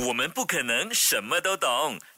我们不可能什么都懂，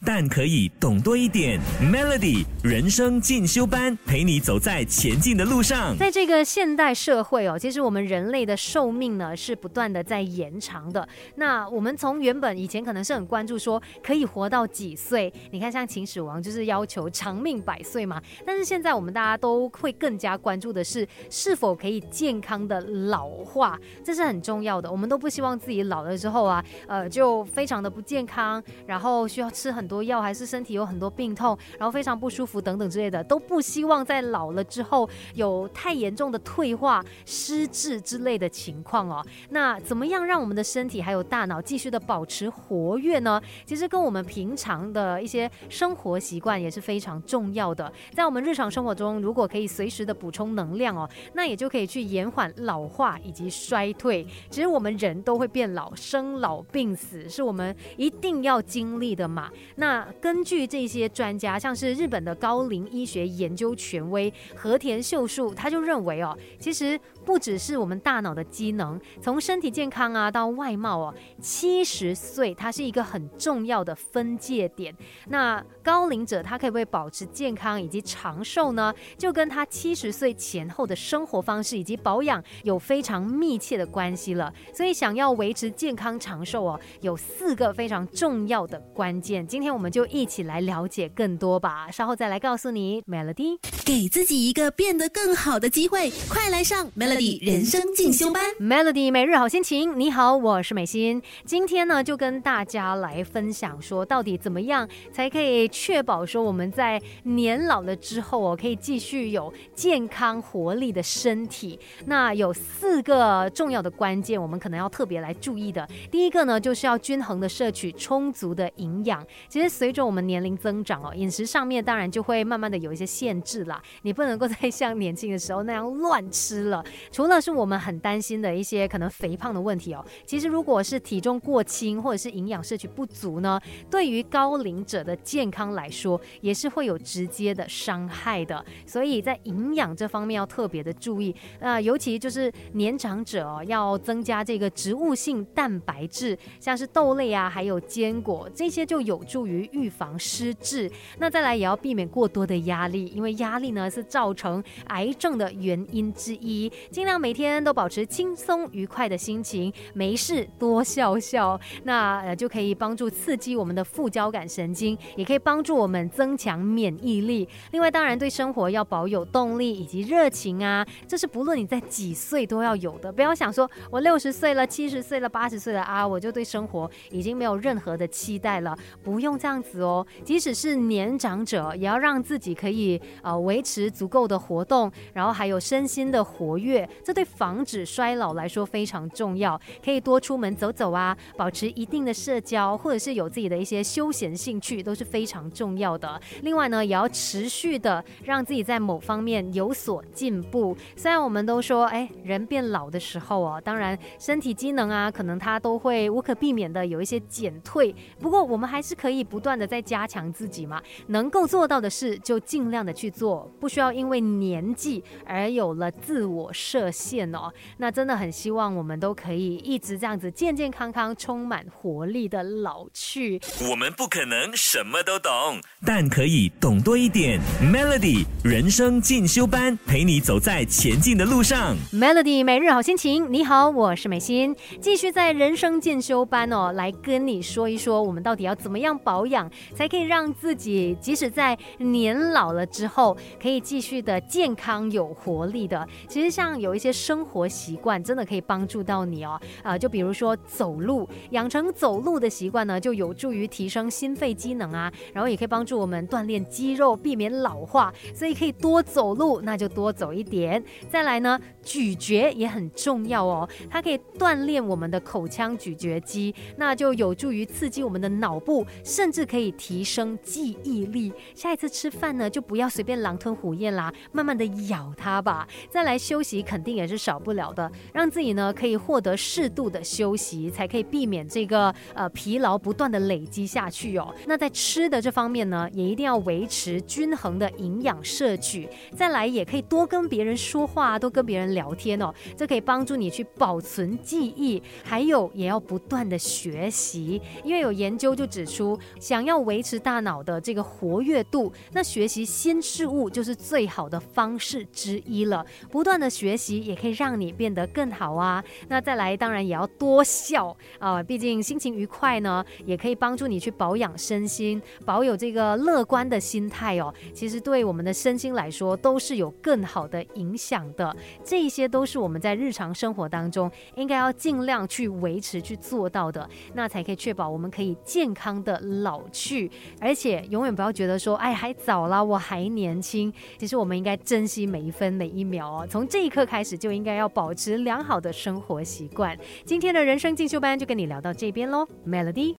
但可以懂多一点。Melody 人生进修班陪你走在前进的路上。在这个现代社会哦，其实我们人类的寿命呢是不断的在延长的。那我们从原本以前可能是很关注说可以活到几岁，你看像秦始皇就是要求长命百岁嘛。但是现在我们大家都会更加关注的是是否可以健康的老化，这是很重要的。我们都不希望自己老了之后啊，呃，就非非常的不健康，然后需要吃很多药，还是身体有很多病痛，然后非常不舒服等等之类的，都不希望在老了之后有太严重的退化、失智之类的情况哦。那怎么样让我们的身体还有大脑继续的保持活跃呢？其实跟我们平常的一些生活习惯也是非常重要的。在我们日常生活中，如果可以随时的补充能量哦，那也就可以去延缓老化以及衰退。其实我们人都会变老，生老病死是我我们一定要经历的嘛。那根据这些专家，像是日本的高龄医学研究权威和田秀树，他就认为哦，其实不只是我们大脑的机能，从身体健康啊到外貌哦，七十岁它是一个很重要的分界点。那高龄者他可以不可以保持健康以及长寿呢？就跟他七十岁前后的生活方式以及保养有非常密切的关系了。所以想要维持健康长寿哦，有四个非常重要的关键。今天我们就一起来了解更多吧。稍后再来告诉你，Melody 给自己一个变得更好的机会，快来上 Melody 人生进修班。Melody 每日好心情，你好，我是美心。今天呢，就跟大家来分享说，到底怎么样才可以确保说我们在年老了之后哦，可以继续有健康活力的身体。那有四个重要的关键，我们可能要特别来注意的。第一个呢，就是要均衡的摄取充足的营养。其实随着我们年龄增长哦，饮食上面当然就会慢慢的有一些限制啦。你不能够 再像年轻的时候那样乱吃了。除了是我们很担心的一些可能肥胖的问题哦，其实如果是体重过轻或者是营养摄取不足呢，对于高龄者的健康来说也是会有直接的伤害的。所以在营养这方面要特别的注意。那尤其就是年长者哦，要增加这个植物性蛋白质，像是豆类啊，还有坚果这些就有助于预防失智。那再来也要避免过多的压力，因为压力呢是造成癌症的原因之一。尽量每天都保持轻松愉快的心情，没事多笑笑，那呃就可以帮助刺激我们的副交感神经，也可以帮助我们增强免疫力。另外，当然对生活要保有动力以及热情啊，这是不论你在几岁都要有的。不要想说我六十岁了、七十岁了、八十岁了啊，我就对生活已经没有任何的期待了，不用这样子哦。即使是年长者，也要让自己可以呃维持足够的活动，然后还有身心的活跃，这对防止衰老来说非常重要。可以多出门走走啊，保持一定的社交，或者是有自己的一些休闲兴趣，都是非常重要的。另外呢，也要持续的让自己在某方面有所进步。虽然我们都说，哎，人变老的时候哦，当然身体机能啊，可能它都会无可避免的有一些减退。不过我们还是可以不断的在加强自己嘛，能够做到的事就尽量的去做，不需要因为年纪而有了自我设限哦。那真的很希望我们都可以一直这样子健健康康、充满活力的老去。我们不可能什么都懂，但可以懂多一点。Melody 人生进修班陪你走在前进的路上。Melody 每日好心情，你好，我是美心，继续在人生进修班哦，来来跟你说一说，我们到底要怎么样保养，才可以让自己即使在年老了之后，可以继续的健康有活力的。其实像有一些生活习惯，真的可以帮助到你哦，啊、就比如说走路，养成走路的习惯呢，就有助于提升心肺机能啊，然后也可以帮助我们锻炼肌肉，避免老化，所以可以多走路，那就多走一点。再来呢，咀嚼也很重要哦，它可以锻炼我们的口腔咀嚼肌，那就有助于刺激我们的脑部，甚至可以提升记忆力。下一次吃饭呢，就不要随便狼吞虎咽啦，慢慢的咬它吧。再来休息，肯定也是少不了的，让自己呢可以获得适度的休息，才可以避免这个呃疲劳不断的累积下去哦。那在吃的这方面呢，也一定要维持均衡的营养摄取。再来，也可以多跟别人说话，多跟别人聊天哦，这可以帮助你去保存记忆，还有也要不断的学学习，因为有研究就指出，想要维持大脑的这个活跃度，那学习新事物就是最好的方式之一了。不断的学习也可以让你变得更好啊。那再来，当然也要多笑啊，毕竟心情愉快呢，也可以帮助你去保养身心，保有这个乐观的心态哦。其实对我们的身心来说，都是有更好的影响的。这些都是我们在日常生活当中应该要尽量去维持、去做到的，那才可以确保我们可以健康的老去，而且永远不要觉得说，哎，还早啦，我还年轻。其实我们应该珍惜每一分每一秒哦，从这一刻开始就应该要保持良好的生活习惯。今天的人生进修班就跟你聊到这边喽，Melody。